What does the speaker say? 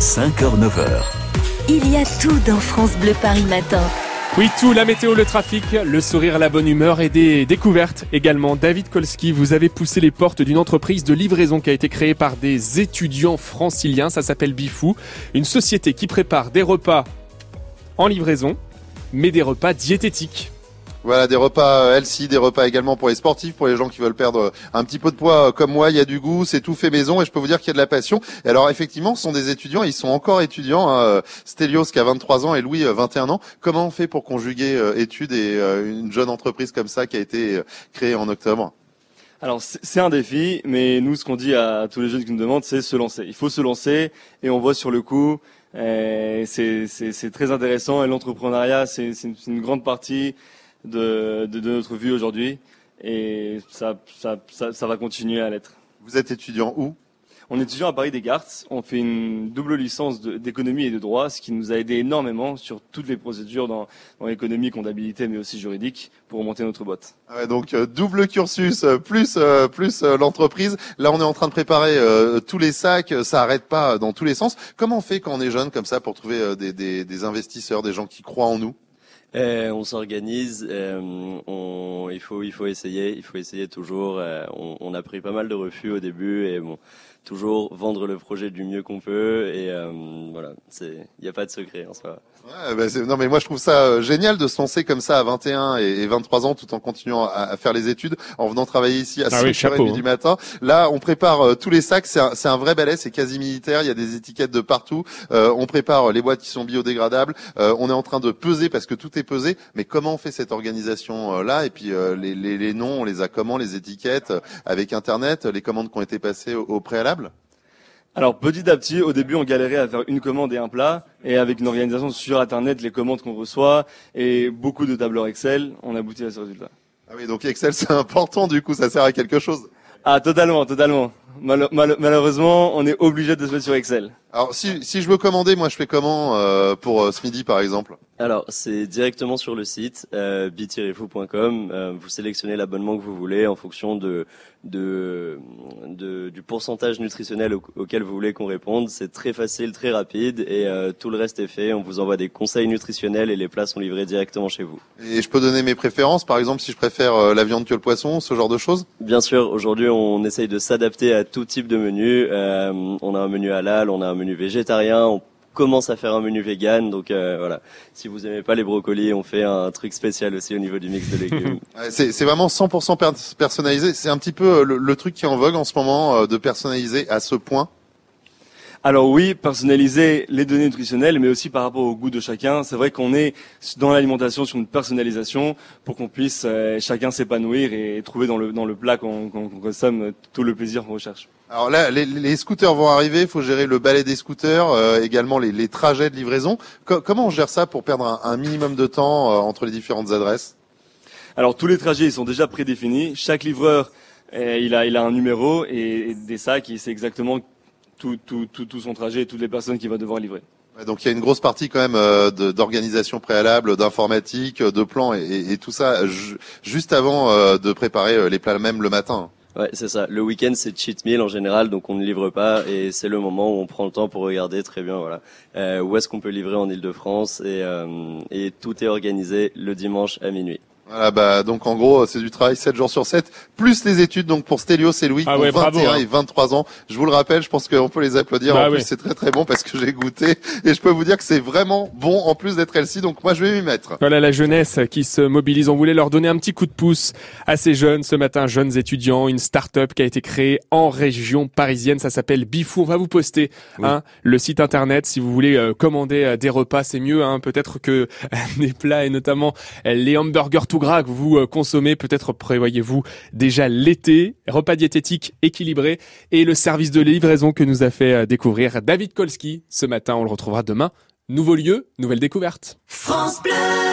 5h-9h. Il y a tout dans France Bleu Paris Matin. Oui, tout, la météo, le trafic, le sourire, la bonne humeur et des découvertes également. David Kolski, vous avez poussé les portes d'une entreprise de livraison qui a été créée par des étudiants franciliens. Ça s'appelle Bifou. Une société qui prépare des repas en livraison, mais des repas diététiques. Voilà, des repas healthy, des repas également pour les sportifs, pour les gens qui veulent perdre un petit peu de poids comme moi. Il y a du goût, c'est tout fait maison et je peux vous dire qu'il y a de la passion. Et alors effectivement, ce sont des étudiants, ils sont encore étudiants. Hein. Stelios qui a 23 ans et Louis 21 ans. Comment on fait pour conjuguer euh, études et euh, une jeune entreprise comme ça qui a été euh, créée en octobre? Alors c'est un défi, mais nous ce qu'on dit à tous les jeunes qui nous demandent, c'est se lancer. Il faut se lancer et on voit sur le coup, c'est très intéressant et l'entrepreneuriat c'est une grande partie de, de, de notre vie aujourd'hui et ça, ça, ça, ça va continuer à l'être. Vous êtes étudiant où? On est étudiant à Paris Descartes. On fait une double licence d'économie et de droit, ce qui nous a aidé énormément sur toutes les procédures dans, dans l'économie, comptabilité, mais aussi juridique, pour monter notre boîte. Ah ouais, donc euh, double cursus euh, plus euh, plus l'entreprise. Là, on est en train de préparer tous les sacs. Ça arrête pas dans tous les sens. Comment on fait quand on est jeune comme ça pour trouver des, des, des investisseurs, des gens qui croient en nous? Euh, on s'organise, euh, on, il faut il faut essayer, il faut essayer toujours. Euh, on, on, a pris pas mal de refus au début et bon, toujours vendre le projet du mieux qu'on peut et euh, voilà, c'est il n'y a pas de secret en soi. Ouais, bah non mais moi je trouve ça euh, génial de se lancer comme ça à 21 et, 23 ans tout en continuant à, faire les études, en venant travailler ici à 5 h du matin. Là, on prépare euh, tous les sacs, c'est un, un, vrai balai, c'est quasi militaire, il y a des étiquettes de partout. on prépare les boîtes qui sont biodégradables. on est en train de peser parce que tout est pesé. Mais comment on fait cette organisation là? Et puis les, les, les, noms, on les a comment Les étiquettes avec Internet, les commandes qui ont été passées au préalable? Alors petit à petit, au début, on galérait à faire une commande et un plat, et avec une organisation sur Internet, les commandes qu'on reçoit et beaucoup de tableurs Excel, on aboutit à ce résultat. Ah oui, donc Excel c'est important du coup, ça sert à quelque chose. Ah totalement, totalement. malheureusement, on est obligé de se mettre sur Excel. Alors si, si je veux commander, moi je fais comment euh, pour euh, ce midi par exemple? Alors c'est directement sur le site euh, bi-fou.com. Euh, vous sélectionnez l'abonnement que vous voulez en fonction de, de, de du pourcentage nutritionnel auquel vous voulez qu'on réponde. C'est très facile, très rapide et euh, tout le reste est fait. On vous envoie des conseils nutritionnels et les plats sont livrés directement chez vous. Et je peux donner mes préférences, par exemple si je préfère la viande que le poisson, ce genre de choses? Bien sûr. Aujourd'hui on essaye de s'adapter à tout type de menu. on a un menu halal, on a un menu végétarien, on commence à faire un menu vegan. Donc euh, voilà, si vous aimez pas les brocolis, on fait un truc spécial aussi au niveau du mix de légumes. c'est vraiment 100% personnalisé. C'est un petit peu euh, le, truc qui est en vogue en ce moment euh, de personnaliser à ce point. Alors oui, personnaliser les données nutritionnelles, mais aussi par rapport au goût de chacun. C'est vrai qu'on est dans l'alimentation sur une personnalisation pour qu'on puisse chacun s'épanouir et trouver dans le dans le plat qu'on consomme tout le plaisir qu'on recherche. Alors là, les, scooters vont arriver, il faut gérer le balai des scooters, euh, également les, trajets de livraison. comment on gère ça pour perdre un, minimum de temps euh, entre les différentes adresses? Alors tous les trajets ils sont déjà prédéfinis. Chaque livreur, euh, il, a, il a un numéro et, des sacs, il sait exactement tout, tout, tout, son trajet et toutes les personnes qu'il va devoir livrer. Donc il y a une grosse partie quand même d'organisation préalable, d'informatique, de plans et, tout ça juste avant de préparer les plats même le matin. Ouais, c'est ça. Le week-end, c'est cheat meal en général, donc on ne livre pas et c'est le moment où on prend le temps pour regarder très bien, voilà, euh, où est-ce qu'on peut livrer en Ile-de-France et, euh, et tout est organisé le dimanche à minuit. Voilà, bah, donc en gros, c'est du travail 7 jours sur 7, plus les études, donc pour Stélios et Louis, qui ont 21 et 23 ans. Je vous le rappelle, je pense qu'on peut les applaudir. Bah en plus, c'est très très bon parce que j'ai goûté et je peux vous dire que c'est vraiment bon en plus d'être healthy, donc moi je vais m'y mettre. Voilà la jeunesse qui se mobilise. On voulait leur donner un petit coup de pouce à ces jeunes ce matin, jeunes étudiants, une start-up qui a été créée en région parisienne. Ça s'appelle Bifou. On va vous poster hein, le site internet si vous voulez euh, commander euh, des repas. C'est mieux, hein, peut-être que des plats et notamment les hamburgers tout gras que vous euh, consommez. Peut-être prévoyez-vous déjà l'été, repas diététique équilibré et le service de livraison que nous a fait euh, découvrir David Kolski ce matin. On le retrouvera demain. Nouveau lieu, nouvelle découverte. France Bleu